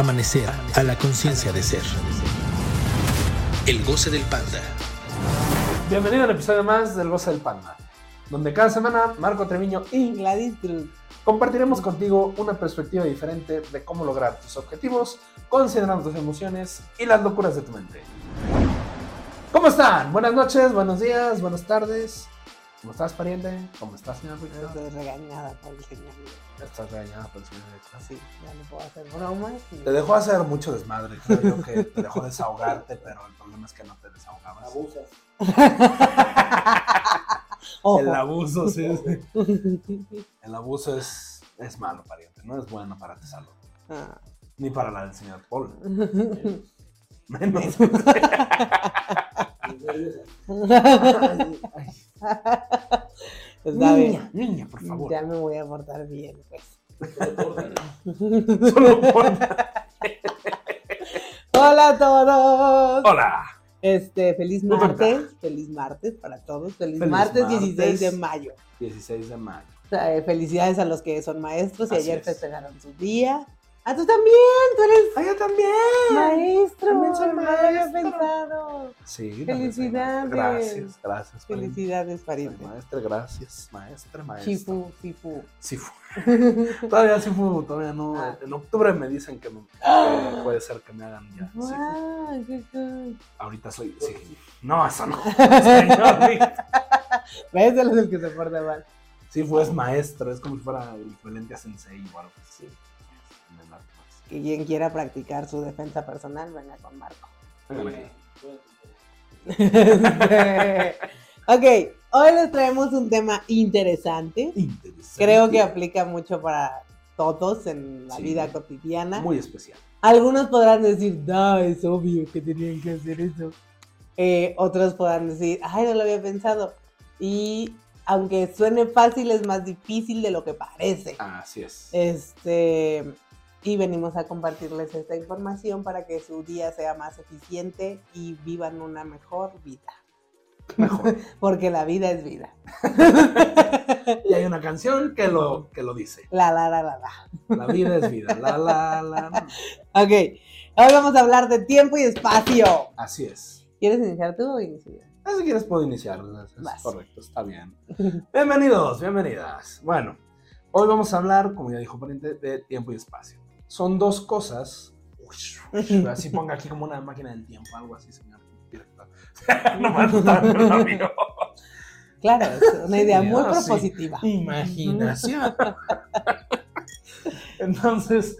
Amanecer a la conciencia de ser. El goce del panda. Bienvenido al episodio más del Goce del Panda, donde cada semana Marco Treviño y Gladys compartiremos contigo una perspectiva diferente de cómo lograr tus objetivos, considerando tus emociones y las locuras de tu mente. ¿Cómo están? Buenas noches, buenos días, buenas tardes. ¿Cómo estás, pariente? ¿Cómo estás, señor Víctor? Estoy regañada por el señor. Estás regañada por el señor Víctor. Sí, ya no puedo hacer bromas. y- Te dejó hacer mucho desmadre, creo yo que te dejó desahogarte, pero el problema es que no te desahogabas. Abusas. El abuso, sí. sí. El abuso es, es malo, pariente. No es bueno para tu salud. Ah. Ni para la del señor Paul. Menos. Ay, ay. Está bien. Niña, niña, por favor. Ya me voy a portar bien, pues. Solo por- Hola a todos. Hola. Este, feliz martes. Feliz martes para todos. Feliz, Feliz martes, martes. 16 de mayo. 16 de mayo. Eh, felicidades a los que son maestros y Así ayer es. festejaron su día. Ah, tú también, tú eres ¡Ay, yo también! maestro. También soy no lo había maestro. pensado. Sí, Felicidades. Gracias, gracias. Felicidades, pariente. Maestra, gracias. Maestra, maestra. Chifu. Sí fue. Todavía sí fue, todavía no. Ah. En octubre me dicen que, me- que puede ser que me hagan ya. Guau, qué cool. Ahorita soy. Sí. No, eso no. Señor. ¿Ves? Él es el que se porta mal. Sí, fue es maestro, es como si fuera el equivalente a sensei o algo así. Que quien quiera practicar su defensa personal, venga con Marco. Ok, hoy les traemos un tema interesante. Interesante. Creo que aplica mucho para todos en la Sí. vida cotidiana. Muy especial. Algunos podrán decir, no, es obvio que tenían que hacer eso. Eh, otros podrán decir, ay, no lo había pensado. Y aunque suene fácil, es más difícil de lo que parece. Así es. Este, y venimos a compartirles esta información para que su día sea más eficiente y vivan una mejor vida. Mejor. Porque la vida es vida. y hay una canción que lo, que lo dice. La, la, la, la, la. La vida es vida. La, la, la. Ok, hoy vamos a hablar de tiempo y espacio. Así es. ¿Quieres iniciar tú o inicio yo? Ah, Si quieres puedo iniciar. Es Vas. correcto, está bien. Bienvenidos, bienvenidas. Bueno, hoy vamos a hablar, como ya dijo Pariente, de tiempo y espacio. Son dos cosas. Uy, Así ponga aquí como una máquina del tiempo, algo así, señor director. no me amigo. Claro, es una idea Sí, muy sí. propositiva. Imaginación. Entonces,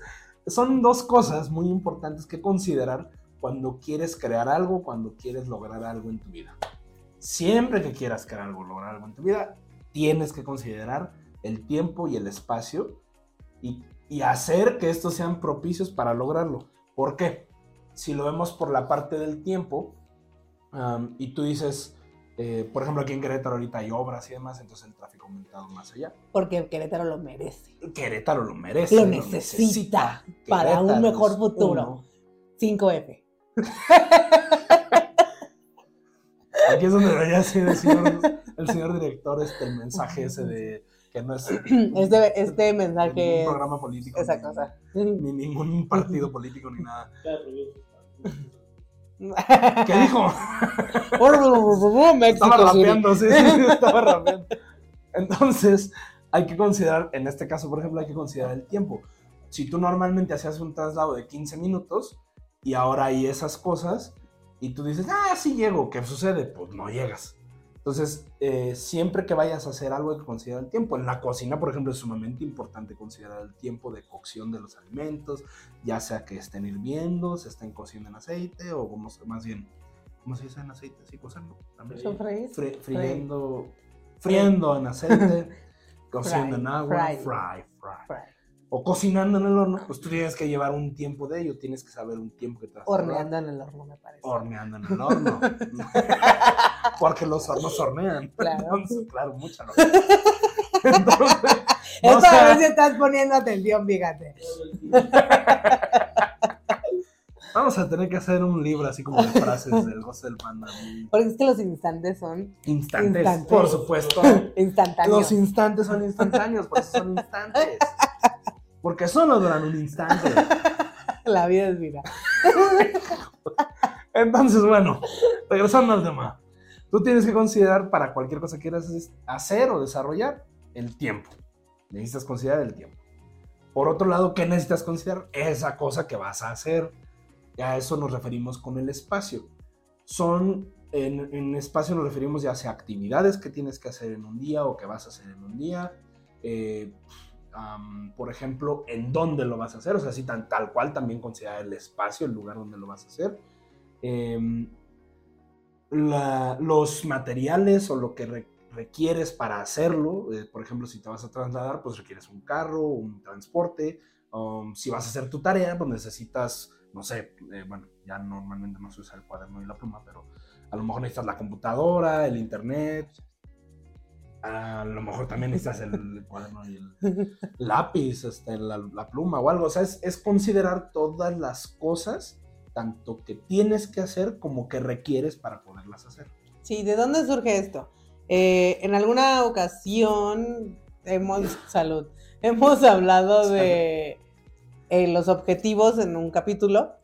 son dos cosas muy importantes que considerar cuando quieres crear algo, cuando quieres lograr algo en tu vida. Siempre que quieras crear algo, lograr algo en tu vida, tienes que considerar el tiempo y el espacio y, y hacer que estos sean propicios para lograrlo. ¿Por qué? Si lo vemos por la parte del tiempo am, y tú dices, eh, por ejemplo, aquí en Querétaro ahorita hay obras y demás, entonces el tráfico ha aumentado más allá. Porque Querétaro lo merece. Querétaro lo merece. Lo necesita para un mejor futuro. uno. 5F. Aquí es donde debería ser el señor, el señor director este, el mensaje ese de que no es Este, este ningún mensaje. programa político, Esa ni, cosa. ni ningún partido político, ni nada. ¿Qué dijo? Estaba rapeando, sí, sí, sí, estaba rapeando. Entonces, hay que considerar, en este caso, por ejemplo, hay que considerar el tiempo. Si tú normalmente hacías un traslado de 15 minutos y ahora hay esas cosas y tú dices, ah, sí llego, ¿qué sucede? Pues no llegas. Entonces, eh, siempre que vayas a hacer algo hay que considerar el tiempo. En la cocina, por ejemplo, es sumamente importante considerar el tiempo de cocción de los alimentos, ya sea que estén hirviendo, se estén cociendo en aceite o como, más bien, ¿cómo se dice en aceite? Sí, cocerlo también. Fri- friendo, friendo en aceite, cociendo en agua, fry. fry, fry. O cocinando en el horno, pues tú tienes que llevar un tiempo de ello, tienes que saber un tiempo que te vas a. Horneando en el horno, me parece. Horneando en el horno. Porque los hornos hornean. Claro. Entonces, claro, mucha lógica. Entonces, Es no sea- ver si estás poniendo atención, fíjate. Vamos a tener que hacer un libro así como de frases del goce del panda. Porque es que los instantes son Instantes, Instantes. por supuesto. instantáneos. Los instantes son instantáneos, por eso son instantes. Porque solo duran un instante. La vida es vida. Entonces, bueno, regresando al tema. Tú tienes que considerar para cualquier cosa que quieras hacer o desarrollar el tiempo. Necesitas considerar el tiempo. Por otro lado, ¿qué necesitas considerar? Esa cosa que vas a hacer. Y a eso nos referimos con el espacio. Son, en, en espacio nos referimos ya sea actividades que tienes que hacer en un día o que vas a hacer en un día. Eh, por ejemplo, en dónde lo vas a hacer, o sea, tan, tal cual también considerar el espacio, el lugar donde lo vas a hacer. Em, los materiales o lo que requieres para hacerlo, eh, por ejemplo, si te vas a trasladar, pues requieres un carro, un transporte, um, si vas a hacer tu tarea, pues necesitas, no sé, eh, bueno, ya normalmente no se usa el cuaderno y la pluma, pero a lo mejor necesitas la computadora, el internet, a lo mejor también necesitas el cuaderno y el lápiz, este, la, pluma o algo. O sea, es, considerar todas las cosas, tanto que tienes que hacer como que requieres para poderlas hacer. Sí, ¿de dónde surge esto? Eh, en alguna ocasión hemos, salud, hemos hablado de eh, los objetivos en un capítulo.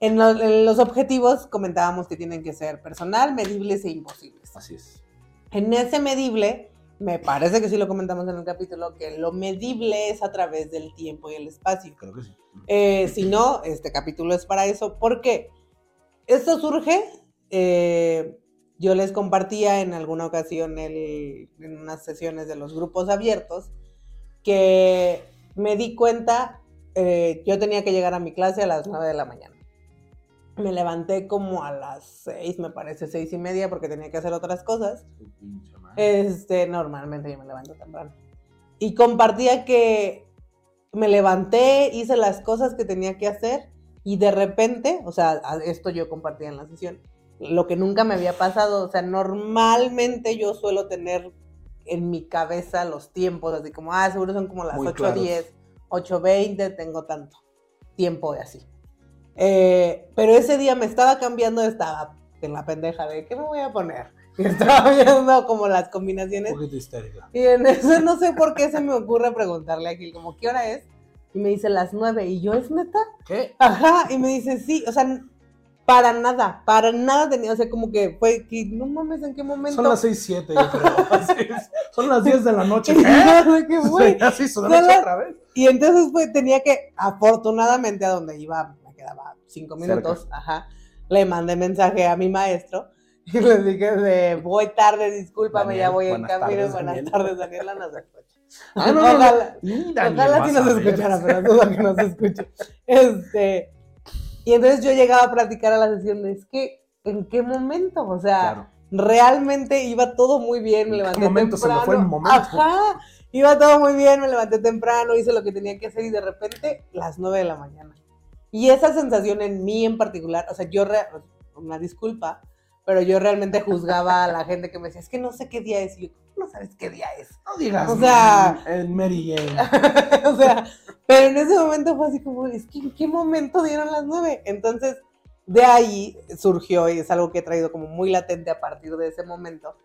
En, en los objetivos comentábamos que tienen que ser personal, medibles e imposibles. Así es. En ese medible, me parece que sí lo comentamos en el capítulo, que lo medible es a través del tiempo y el espacio. Creo que sí. Eh, si no, este capítulo es para eso. porque Esto surge, eh, yo les compartía en alguna ocasión en unas sesiones de los grupos abiertos, que me di cuenta, eh, yo tenía que llegar a mi clase a las 9 de la mañana me levanté como a las seis, me parece, seis y media, porque tenía que hacer otras cosas. Este, normalmente yo me levanto temprano. Y compartía que me levanté, hice las cosas que tenía que hacer y de repente, o sea, esto yo compartía en la sesión, lo que nunca me había pasado, o sea, normalmente yo suelo tener en mi cabeza los tiempos, así como, ah, seguro son como las 8.10, 8.20, tengo tanto tiempo de así. Eh, pero ese día me estaba cambiando, estaba en la pendeja de ¿qué me voy a poner? Y estaba viendo como las combinaciones. Un poquito histérica. Y en eso no sé por qué se me ocurre preguntarle a Gil, como, ¿qué hora es? Y me dice las nueve. Y yo, ¿es neta? ¿Qué? Ajá. Y me dice, sí. O sea, para nada, para nada tenía, o sea, como que fue, que no mames, ¿en qué momento? Son las seis, siete, yo creo. son las diez de la noche. ¿Qué? ¿Qué fue? Así, son otra vez. Y entonces pues tenía que, afortunadamente, a donde iba quedaba cinco minutos, ajá, le mandé mensaje a mi maestro y le dije de voy tarde, discúlpame, ya voy en camino, buenas tardes, Daniela, no se escucha. Ah, no, ojalá, no, ojalá sí nos escuchara, pero duda que nos escuche. Este, y entonces yo llegaba a platicar a la sesión, es que, ¿en qué momento? O sea, realmente iba todo muy bien, me levanté ¿En qué momento temprano. se me fue el momento? Ajá, iba todo muy bien, me levanté temprano, hice lo que tenía que hacer y de repente, las nueve de la mañana. Y esa sensación en mí en particular, o sea, yo, una disculpa, pero yo realmente juzgaba a la gente que me decía, es que no sé qué día es. Y yo, no sabes qué día es? No digas, o sea, el Mary Jane. o sea, pero en ese momento fue así como, es que en qué momento dieron las nueve. Entonces, de ahí surgió, y es algo que he traído como muy latente a partir de ese momento,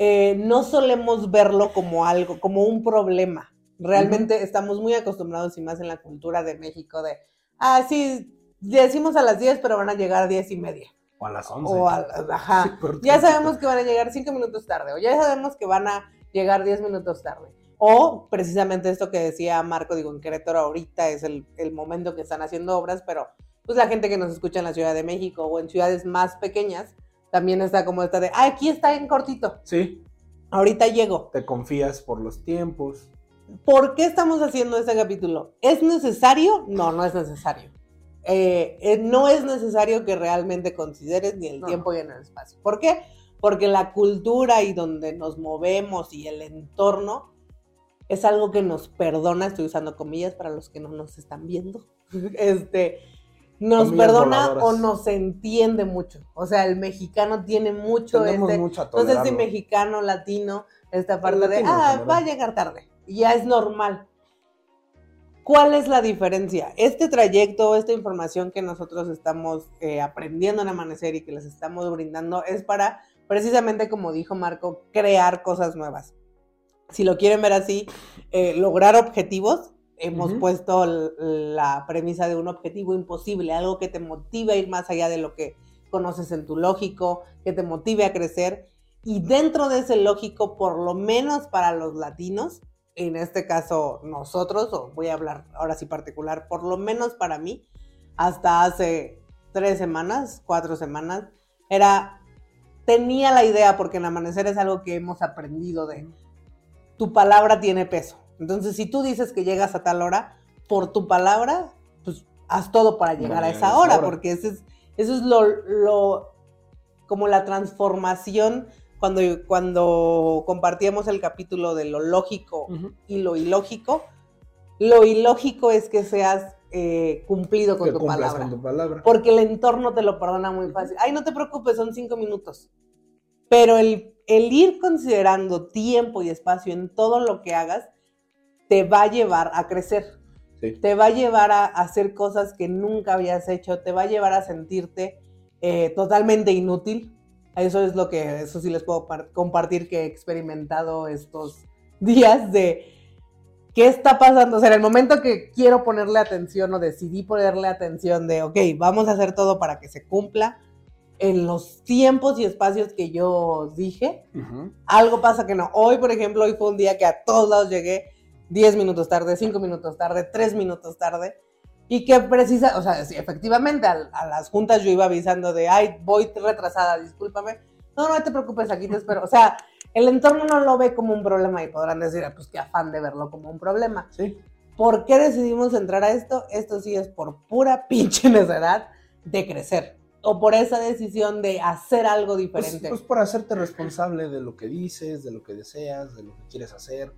eh, no solemos verlo como algo, como un problema. Realmente estamos muy acostumbrados, y más en la cultura de México, de ah, sí, decimos a las 10, pero van a llegar a 10 y media. O a las 11. O a, ajá. ya sabemos que van a llegar 5 minutos tarde, o ya sabemos que van a llegar 10 minutos tarde. O precisamente esto que decía Marco, digo, en Querétaro ahorita es el, el, momento que están haciendo obras, pero pues la gente que nos escucha en la Ciudad de México o en ciudades más pequeñas, también está como esta de, ah, aquí está en cortito. Sí. Ahorita llego. Te confías por los tiempos. ¿Por qué estamos haciendo este capítulo? ¿Es necesario? No, no es necesario. Eh, eh, no es necesario que realmente consideres ni el tiempo ni el espacio. ¿Por qué? Porque la cultura y donde nos movemos y el entorno es algo que nos perdona, estoy usando comillas para los que no nos están viendo, este, nos perdona o nos entiende mucho. O sea, el mexicano tiene mucho este, no sé si mexicano, latino, esta parte de, ah, va a llegar tarde ya es normal. ¿Cuál es la diferencia? Este trayecto, esta información que nosotros estamos eh, aprendiendo en Amanecer y que les estamos brindando es para, precisamente como dijo Marco, crear cosas nuevas. Si lo quieren ver así, eh, lograr objetivos hemos puesto la premisa de un objetivo imposible, algo que te motive a ir más allá de lo que conoces en tu lógico, que te motive a crecer. Y dentro de ese lógico, por lo menos para los latinos, en este caso nosotros, o voy a hablar ahora sí particular, por lo menos para mí, hasta hace tres semanas, cuatro semanas, era, tenía la idea, porque en Amanecer es algo que hemos aprendido de, tu palabra tiene peso. Entonces, si tú dices que llegas a tal hora, por tu palabra, pues haz todo para llegar esa a esa hora, hora. porque ese es, eso es lo, lo, como la transformación cuando, cuando compartíamos el capítulo de lo lógico Ujú. y lo ilógico. Lo ilógico es que seas eh, cumplido con tu palabra. con tu palabra. Porque el entorno te lo perdona muy fácil. Ay, no te preocupes, son cinco minutos. Pero el, el ir considerando tiempo y espacio en todo lo que hagas te va a llevar a crecer. Sí. Te va a llevar a, hacer cosas que nunca habías hecho. Te va a llevar a sentirte eh, totalmente inútil. Eso es lo que, eso sí les puedo par- compartir que he experimentado estos días de qué está pasando. O sea, en el momento que quiero ponerle atención o decidí ponerle atención de, ok, vamos a hacer todo para que se cumpla en los tiempos y espacios que yo dije, algo pasa que no. Hoy, por ejemplo, hoy fue un día que a todos lados llegué 10 minutos tarde, 5 minutos tarde, 3 minutos tarde. Y que precisa, o sea, sí, efectivamente, a, a las juntas yo iba avisando de, ay, voy retrasada, discúlpame. No, no te preocupes, aquí te espero. O sea, el entorno no lo ve como un problema y podrán decir, "Ah, pues qué afán de verlo como un problema. Sí. ¿Por qué decidimos entrar a esto? Esto sí es por pura pinche necedad de crecer. O por esa decisión de hacer algo Pues, diferente. pues por hacerte responsable de lo que dices, de lo que deseas, de lo que quieres hacer.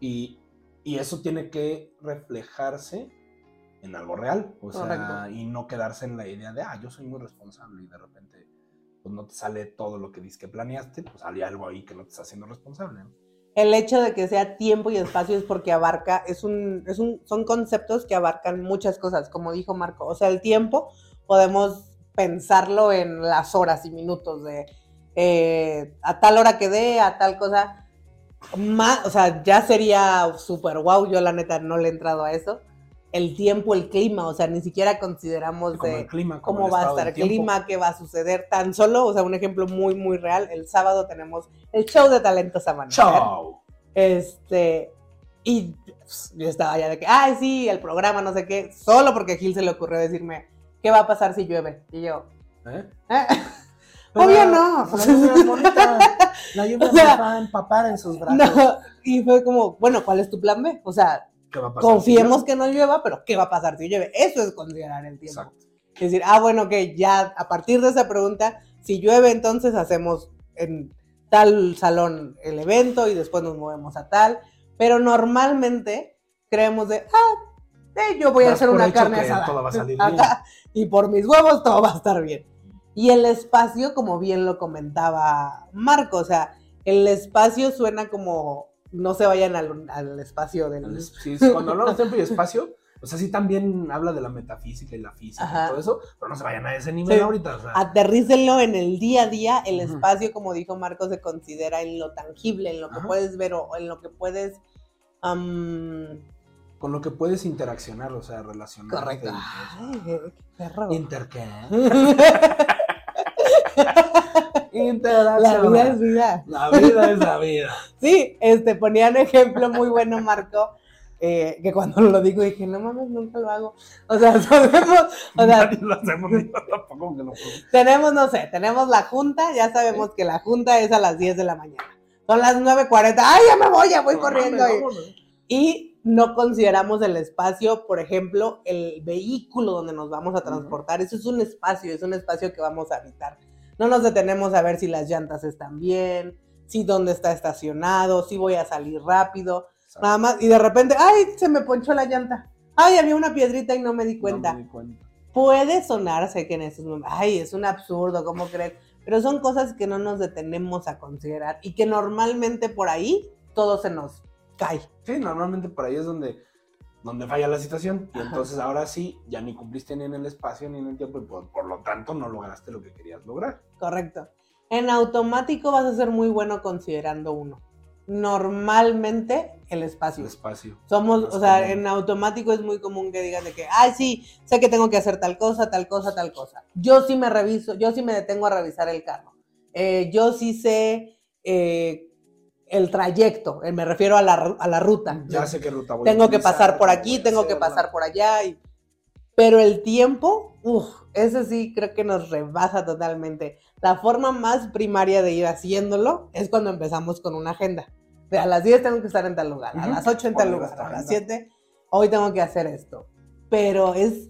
Y, y eso tiene que reflejarse en algo real. O sea, Correcto. y no quedarse en la idea de, ah, yo soy muy responsable y de repente pues no te sale todo lo que dices que planeaste, pues hay algo ahí que no te está haciendo responsable. ¿no? el hecho de que sea tiempo y espacio es porque abarca, es un, es un, son conceptos que abarcan muchas cosas, como dijo Marco. O sea, el tiempo podemos pensarlo en las horas y minutos de eh, a tal hora que dé, a tal cosa. Más, o sea, ya sería súper wow. Yo, la neta, no le he entrado a eso. El tiempo, el clima, o sea, ni siquiera consideramos Como de el clima, como cómo el va a estar el clima, qué va a suceder. Tan solo, o sea, un ejemplo muy, muy real. El sábado tenemos el show de talentos amanecer. ¡Chao! Este, y pues, yo estaba ya de que, ay, sí, el programa, no sé qué, solo porque a Gil se le ocurrió decirme, ¿qué va a pasar si llueve? Y yo, ¿Eh? "Eh, Obvio no. La lluvia es bonita. La lluvia O sea, nos va a empapar en sus brazos. no. Y fue como, bueno, ¿cuál es tu plan B? O sea, ¿Qué va a pasar? confiemos que no llueva, pero ¿qué va a pasar si llueve? Eso es considerar el tiempo. Exacto. Es decir, ah, bueno, que ya a partir de esa pregunta, si llueve, entonces hacemos en tal salón el evento y después nos movemos a tal. Pero normalmente creemos de, ah, eh, yo voy a hacer una carne asada. todo va a salir Ajá, Y por mis huevos todo va a estar bien. Y el espacio, como bien lo comentaba Marco, o sea, el espacio suena como no se vayan al, al espacio del... Sí, sí, cuando hablamos de tiempo y espacio, o sea, sí también habla de la metafísica y la física Ajá. y todo eso, pero no se vayan a ese nivel Sí. ahorita. O sea, Aterrícenlo en el día a día, el espacio, como dijo Marco, se considera en lo tangible, en lo que puedes ver o en lo que puedes... am, con lo que puedes interaccionar, o sea, relacionar. correcto. Ay, qué perro. La vida es vida. La vida es la vida. Sí, este, ponía un ejemplo muy bueno, Marco, eh, que cuando lo digo dije, no mames, nunca lo hago. O sea, sabemos, o sea, Nadie lo hacemos, tampoco que lo tenemos, no sé, tenemos la junta, ya sabemos que la junta es a las 10 de la mañana. Son las 9.40, ¡ay, ya me voy, ya voy No corriendo! mames, y no consideramos el espacio, por ejemplo, el vehículo donde nos vamos a transportar. Eso es un espacio, es un espacio que vamos a habitar. No nos detenemos a ver si las llantas están bien, si dónde está estacionado, si voy a salir rápido, nada más. Y de repente, ¡ay! Se me ponchó la llanta. ¡Ay! Había una piedrita y no me di cuenta. No me di cuenta. Puede sonarse que en estos momentos, ¡ay! Es un absurdo, ¿cómo crees? Pero son cosas que no nos detenemos a considerar y que normalmente por ahí todo se nos cae. Sí, normalmente por ahí es donde, donde falla la situación. Y Ajá. entonces ahora sí, ya ni cumpliste ni en el espacio ni en el tiempo y por, por lo tanto no lograste lo que querías lograr. Correcto. En automático vas a ser muy bueno considerando uno. Normalmente el espacio. El espacio. Somos, o sea, común. en automático es muy común que digan de que, ay, sí, sé que tengo que hacer tal cosa, tal cosa, tal cosa. Yo sí me reviso, yo sí me detengo a revisar el carro. Eh, yo sí sé eh, el trayecto, eh, me refiero a la, a la ruta. Ya sé qué ruta voy a tengo que utilizar, pasar por aquí, a tengo que hacerla. pasar por allá. y- Pero el tiempo, uff, ese sí creo que nos rebasa totalmente. La forma más primaria de ir haciéndolo es cuando empezamos con una agenda. De a las 10 tengo que estar en tal lugar, a Ujú. las 8 en tal lugar, a las agenda. 7 hoy tengo que hacer esto. Pero es,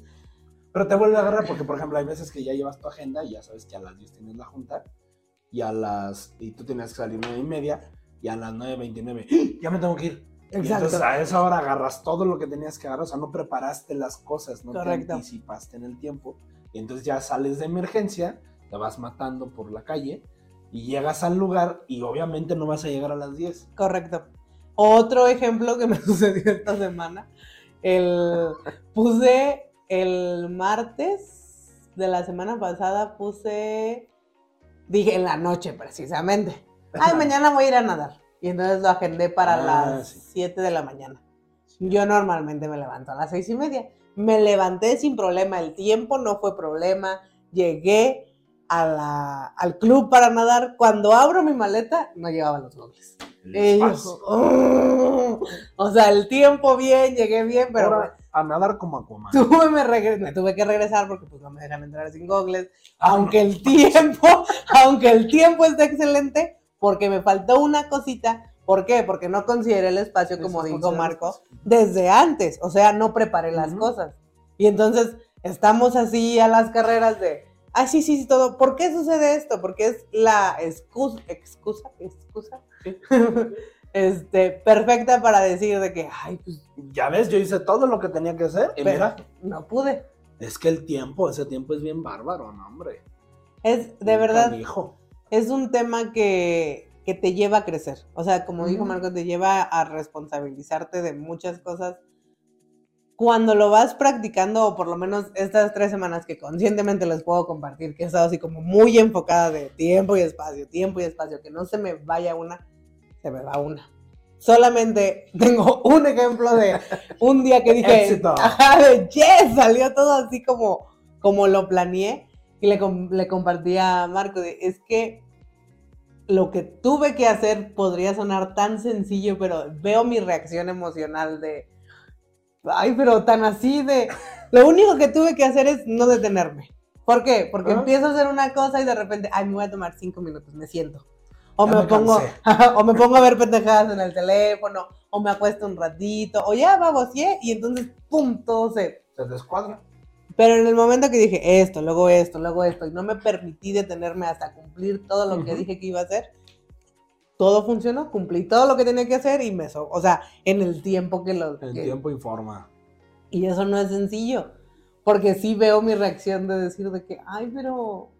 Pero te vuelve a agarrar porque, por ejemplo, hay veces que ya llevas tu agenda y ya sabes que a las 10 tienes la junta y a las... y tú tenías que salir 9 y media y a las 9.29 ¡Ah! ya me tengo que ir. Y Exacto. entonces a esa hora agarras todo lo que tenías que agarrar, o sea, no preparaste las cosas, no Correcto. te anticipaste en el tiempo. Y entonces ya sales de emergencia, te vas matando por la calle y llegas al lugar y obviamente no vas a llegar a las 10. correcto. Otro ejemplo que me sucedió esta semana, el, puse el martes de la semana pasada, puse, dije en la noche precisamente, ay, mañana voy a ir a nadar. Y entonces lo agendé para Ah, las sí. 7 de la mañana. Yo normalmente me levanto a las seis y media. Me levanté sin problema, el tiempo no fue problema. Llegué a la- al club para nadar. Cuando abro mi maleta, no llevaban los goggles. El Y yo, espacio. "Oh". o sea, el tiempo bien, llegué bien, pero Ahora, a nadar como Aquaman. tuve, me, regre- me tuve que regresar porque pues no me dejan entrar sin goggles. Ah, Aunque el tiempo, aunque el tiempo está excelente, porque me faltó una cosita. ¿Por qué? Porque no consideré el espacio, como Eso dijo Marco, desde antes, o sea, no preparé las cosas. Y entonces estamos así a las carreras de, ah, sí, sí, sí, todo. ¿Por qué sucede esto? Porque es la excusa, excusa, excusa, Sí. este, perfecta para decir de que, ay, pues, Ya ves, yo hice todo lo que tenía que hacer y mira, no pude. es que el tiempo, ese tiempo es bien bárbaro, ¿no, hombre? Es, de verdad, canijo. Es un tema que, que te lleva a crecer. O sea, como dijo Ujú. Marco, te lleva a responsabilizarte de muchas cosas. Cuando lo vas practicando, o por lo menos estas tres semanas que conscientemente les puedo compartir, que he estado así como muy enfocada de tiempo y espacio, tiempo y espacio, que no se me vaya una, se me va una. Solamente tengo un ejemplo de un día que dije, Éxito. ajá, de yes, salió todo así como, como lo planeé. Y le, le compartí a Marco, de, es que lo que tuve que hacer podría sonar tan sencillo, pero veo mi reacción emocional de, ay, pero tan así de, lo único que tuve que hacer es no detenerme. ¿Por qué? Porque Ajá. empiezo a hacer una cosa y de repente, ay, me voy a tomar cinco minutos, me siento. O me, me pongo, o me pongo a ver pendejadas en el teléfono, o me acuesto un ratito, o ya vamos, y entonces, pum, todo se, Se descuadra. Pero en el momento que dije esto, luego esto, luego esto, y no me permití detenerme hasta cumplir todo lo que Ujú. dije que iba a hacer, todo funcionó, cumplí todo lo que tenía que hacer y me so o sea, en el tiempo que lo... El que- tiempo informa. Y eso no es sencillo, porque sí veo mi reacción de decir de que, ay, pero...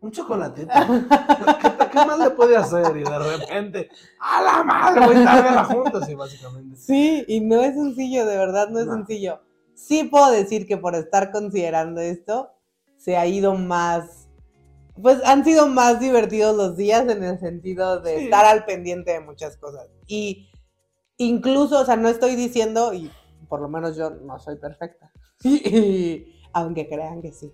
Un chocolatito. ¿Qué, qué más le puede hacer? Y de repente, ¡a la madre! Voy tarde a la junta, sí, básicamente. Sí, y no es sencillo, de verdad no es No. sencillo. Sí puedo decir que por estar considerando esto, se ha ido más, pues han sido más divertidos los días en el sentido de Sí. estar al pendiente de muchas cosas. Y incluso, o sea, no estoy diciendo, y por lo menos yo no soy perfecta, y- aunque crean que sí.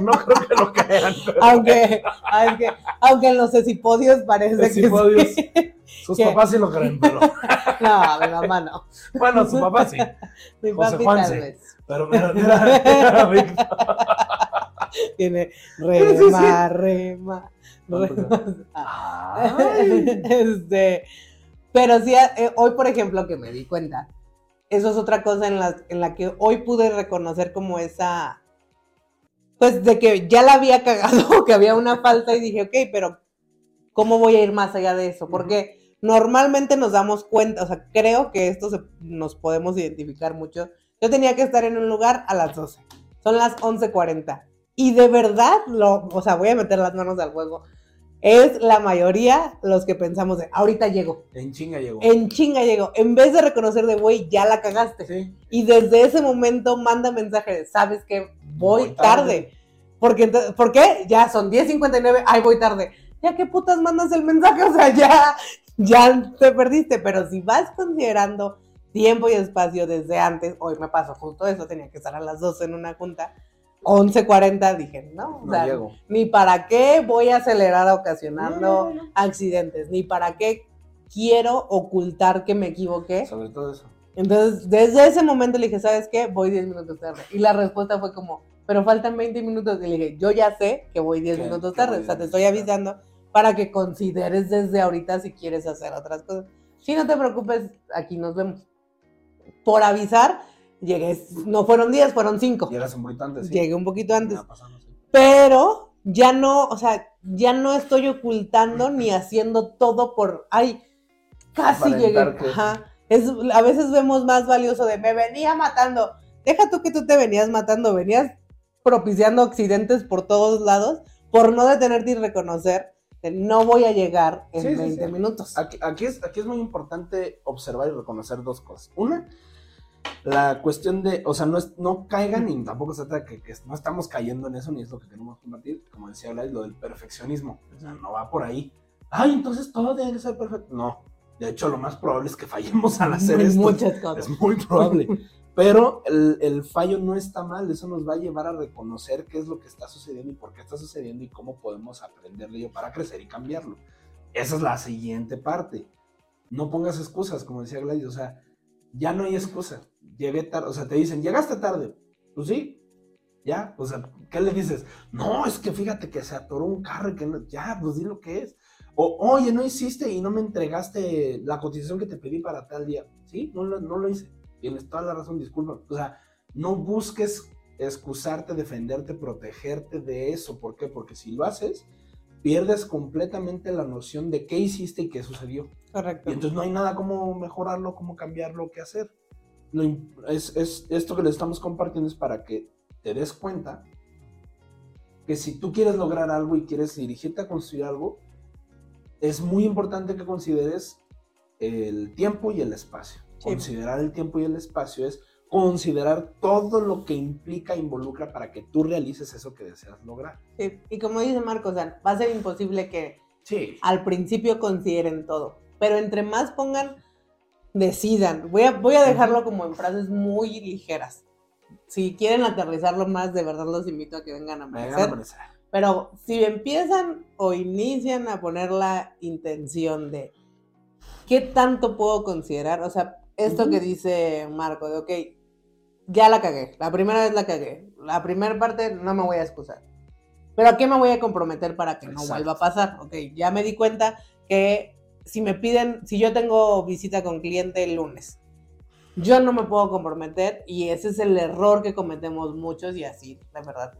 No creo que lo crean. aunque, aunque, aunque en los esipodios parece Esipodios. que sí. Sus ¿Qué? papás sí lo creen, pero. No, mi mamá no. Bueno, su papá sí. Mi José papi Juanse. tal vez. Pero mira, mira. Tiene rema, sí, sí. rema, ¿Cuánto rema. Ah. Ay. Este, pero sí, eh, hoy, por ejemplo, que me di cuenta, eso es otra cosa en la, en la que hoy pude reconocer como esa, pues de que ya la había cagado, que había una falta y dije, ok, pero ¿cómo voy a ir más allá de eso? Porque normalmente nos damos cuenta, o sea, creo que esto se- nos podemos identificar mucho. Yo tenía que estar en un lugar a las 12, son las 11.40. Y de verdad, lo, o sea, voy a meter las manos al fuego. Es la mayoría los que pensamos de, ahorita llego, En chinga llegó. en chinga llego, en vez de reconocer de, güey, ya la cagaste. Sí. Y desde ese momento manda mensaje de, sabes que voy, Voy tarde. tarde. Porque, ¿Por qué? Ya son 10.59, ay, voy tarde. Ya qué putas mandas el mensaje, o sea, ya, ya te perdiste, pero si vas considerando tiempo y espacio desde antes, hoy me pasó justo eso, tenía que estar a las 12 en una junta, 11.40 dije, no, o No sea, llego. ni para qué voy a acelerar ocasionando accidentes, ni para qué quiero ocultar que me equivoqué. Sobre todo eso. Entonces, desde ese momento le dije, ¿sabes qué? Voy 10 minutos tarde. Y la respuesta fue como, pero faltan 20 minutos. Y le dije, yo ya sé que voy 10 Que- minutos tarde. O sea, te 10 estoy avisando para que consideres desde ahorita si quieres hacer otras cosas. Si no te preocupes, aquí nos vemos. Por avisar, llegué, no fueron 10, fueron 5. Llegas un poquito antes. ¿sí? Llegué un poquito antes. Sí. Pero ya no, o sea, ya no estoy ocultando ni haciendo todo por, ay, casi Aparentar llegué. que- Ajá. Es, a veces vemos más valioso de me venía matando. Deja tú que tú te venías matando, venías propiciando accidentes por todos lados por no detenerte y reconocer que no voy a llegar en Sí, sí, 20 sí. minutos. Aquí, aquí es, aquí es muy importante observar y reconocer dos cosas. Una, la cuestión de, o sea, no, es, no caigan y tampoco se trata de que, que no estamos cayendo en eso, ni es lo que queremos combatir, como decía Gladys, lo del perfeccionismo. O sea, no va por ahí. Ay, entonces todo debe ser perfecto. No. De hecho, lo más probable es que fallemos al hacer esto. muchas cosas. Es muy probable. Pero el, fallo no está mal, eso nos va a llevar a reconocer qué es lo que está sucediendo y por qué está sucediendo y cómo podemos aprender de ello para crecer y cambiarlo. Esa es la siguiente parte. No pongas excusas, como decía Gladys, o sea, ya no hay excusa. Llegué tarde, o sea, te dicen, llegaste tarde. Pues sí, ya, o sea, ¿qué le dices? No, es que fíjate que se atoró un carro y que no, ya, pues di lo que es. O, oye, no hiciste y no me entregaste la cotización que te pedí para tal día. Sí, no lo hice. Tienes toda la razón, disculpa. O sea, no busques excusarte, defenderte, protegerte de eso. ¿Por qué? Porque si lo haces, pierdes completamente la noción de qué hiciste y qué sucedió. Correcto. Y entonces no hay nada como mejorarlo, como cambiarlo, qué hacer. Lo im- es, es- esto que le estamos compartiendo es para que te des cuenta que si tú quieres lograr algo y quieres dirigirte a construir algo, es muy importante que consideres el tiempo y el espacio. Sí. Considerar el tiempo y el espacio es considerar todo lo que implica, involucra para que tú realices eso que deseas lograr. Sí, Y como dice Marcos, va a ser imposible que Sí. al principio consideren todo, pero entre más pongan, decidan. Voy a, voy a dejarlo como en frases muy ligeras. Si quieren aterrizarlo más, de verdad los invito a que vengan a Venga, amanecer. amanecer. Pero si empiezan o inician a poner la intención de qué tanto puedo considerar, o sea, esto Ujú. que dice Marco, de ok, ya la cagué, la primera vez la cagué, la primera parte no me voy a excusar. Pero ¿a qué me voy a comprometer para que no Exacto. vuelva a pasar? Ok, ya me di cuenta que si me piden, si yo tengo visita con cliente el lunes, yo no me puedo comprometer y ese es el error que cometemos muchos y así, la verdad.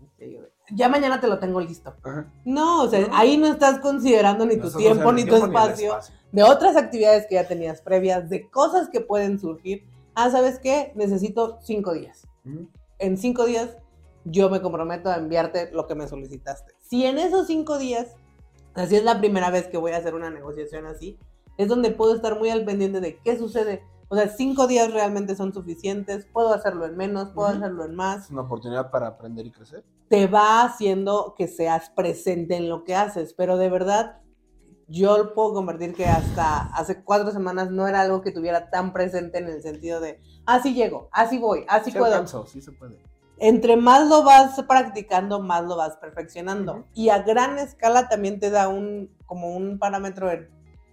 Ya mañana te lo tengo listo. Ajá. No, o sea, No. ahí no estás considerando ni No tu tiempo, ni tu tiempo el espacio, de otras actividades que ya tenías previas, de cosas que pueden surgir. Ah, ¿sabes qué? Necesito cinco días. En cinco días yo me comprometo a enviarte lo que me solicitaste. Si en esos cinco días, así es la primera vez que voy a hacer una negociación así, es donde puedo estar muy al pendiente de qué sucede. O sea, cinco días realmente son suficientes, puedo hacerlo en menos, puedo hacerlo en más Es una oportunidad para aprender y crecer. Te va haciendo que seas presente en lo que haces, pero de verdad yo puedo convertir que hasta hace cuatro semanas no era algo que tuviera tan presente en el sentido de, así llego, así voy, así Sí puedo. alcanzo, sí se puede. Entre más lo vas practicando, más lo vas perfeccionando. Y a gran escala también te da un, como un parámetro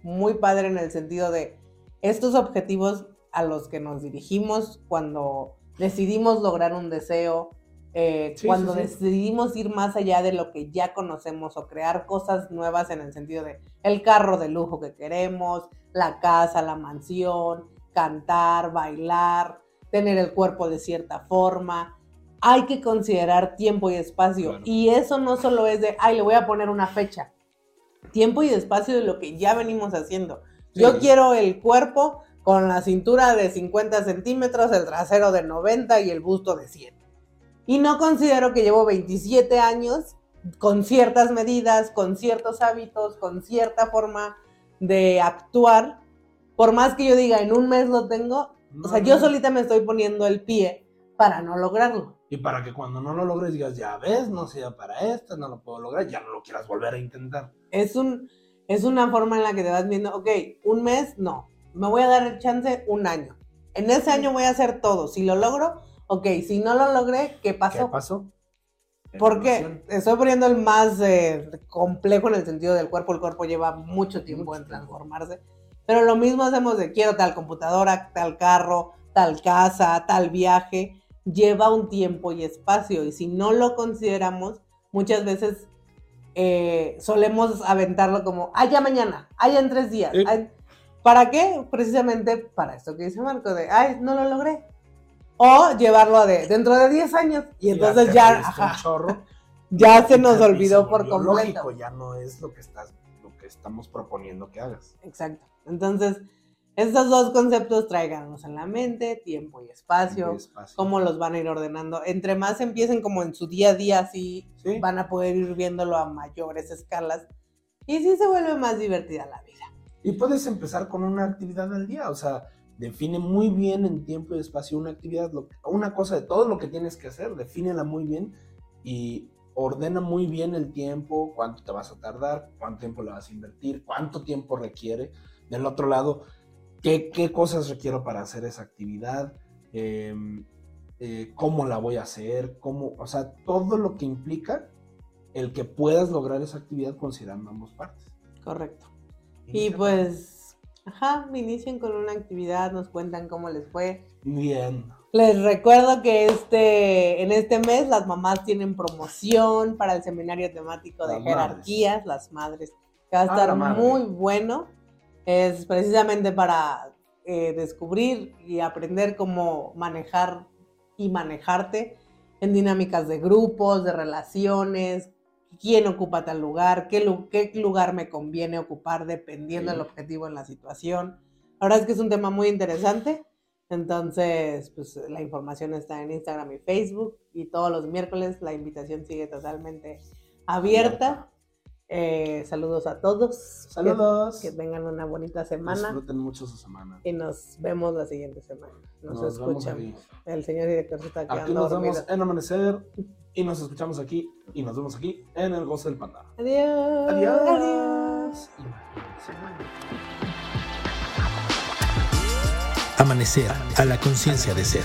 muy padre en el sentido de estos objetivos a los que nos dirigimos cuando decidimos lograr un deseo, eh, Sí, cuando sí, sí. decidimos ir más allá de lo que ya conocemos o crear cosas nuevas en el sentido de el carro de lujo que queremos, la casa, la mansión, cantar, bailar, tener el cuerpo de cierta forma. Hay que considerar tiempo y espacio. Claro. Y eso no solo es de, ay, le voy a poner una fecha. Tiempo y espacio de lo que ya venimos haciendo. Yo quiero el cuerpo con la cintura de 50 centímetros, el trasero de 90 y el busto de 100. Y no considero que llevo 27 años con ciertas medidas, con ciertos hábitos, con cierta forma de actuar. Por más que yo diga, en un mes lo tengo, o sea, No, yo no. solita me estoy poniendo el pie para no lograrlo. Y para que cuando no lo logres digas, ya ves, no sea para esto, no lo puedo lograr, ya no lo quieras volver a intentar. Es un, es una forma en la que te vas viendo, ok, un mes, no, me voy a dar el chance un año. En ese año voy a hacer todo. Si lo logro, ok, si no lo logré, ¿qué pasó? ¿Qué pasó? Porque estoy poniendo el más eh, complejo en el sentido del cuerpo. El cuerpo lleva mucho tiempo en transformarse. Pero lo mismo hacemos de quiero tal computadora, tal carro, tal casa, tal viaje. Lleva un tiempo y espacio. Y si no lo consideramos, muchas veces eh, solemos aventarlo como, ah, ya mañana, ah, ya en tres días. Sí. ay". ¿Para qué? Precisamente para esto que dice Marco, de, ay, no lo logré. O llevarlo a de dentro de 10 años. Y entonces ya, un ajá, chorro, ya se nos olvidó por completo. Lógico, ya no es lo que estás, lo que estamos proponiendo que hagas. Exacto. Entonces, estos dos conceptos tráiganos en la mente, tiempo y espacio, Tiempo y espacio. cómo los van a ir ordenando. Entre más empiecen como en su día a día, así Sí. van a poder ir viéndolo a mayores escalas. Y sí se vuelve más divertida la vida. Y puedes empezar con una actividad al día, o sea, define muy bien en tiempo y espacio una actividad, una cosa de todo lo que tienes que hacer, defínela muy bien y ordena muy bien el tiempo, cuánto te vas a tardar, cuánto tiempo le vas a invertir, cuánto tiempo requiere. Del otro lado, qué, qué cosas requiero para hacer esa actividad, Em, eh, cómo la voy a hacer, cómo, o sea, todo lo que implica el que puedas lograr esa actividad considerando ambas partes. Correcto. Y pues, ajá, inicien con una actividad, nos cuentan cómo les fue. Bien. Les recuerdo que este, en este mes las mamás tienen promoción para el seminario temático de Las madres. jerarquías, las madres, que va a Ah, estar muy bueno. Es precisamente para eh, descubrir y aprender cómo manejar y manejarte en dinámicas de grupos, de relaciones, quién ocupa tal lugar, qué, lu- qué lugar me conviene ocupar dependiendo Sí. del objetivo en la situación. La verdad es que es un tema muy interesante. Entonces, pues la información está en Instagram y Facebook y todos los miércoles la invitación sigue totalmente abierta. Eh, saludos a todos. Saludos. Que, que tengan una bonita semana Disfruten mucho su semana. y nos vemos la siguiente semana. Nos, Nos aquí. El señor director se está Aquí quedando nos dormido. vemos en Amanecer y nos escuchamos aquí y nos vemos aquí en el Gozo del Panda. Adiós. Adiós. Adiós. Amanecer a la conciencia de ser.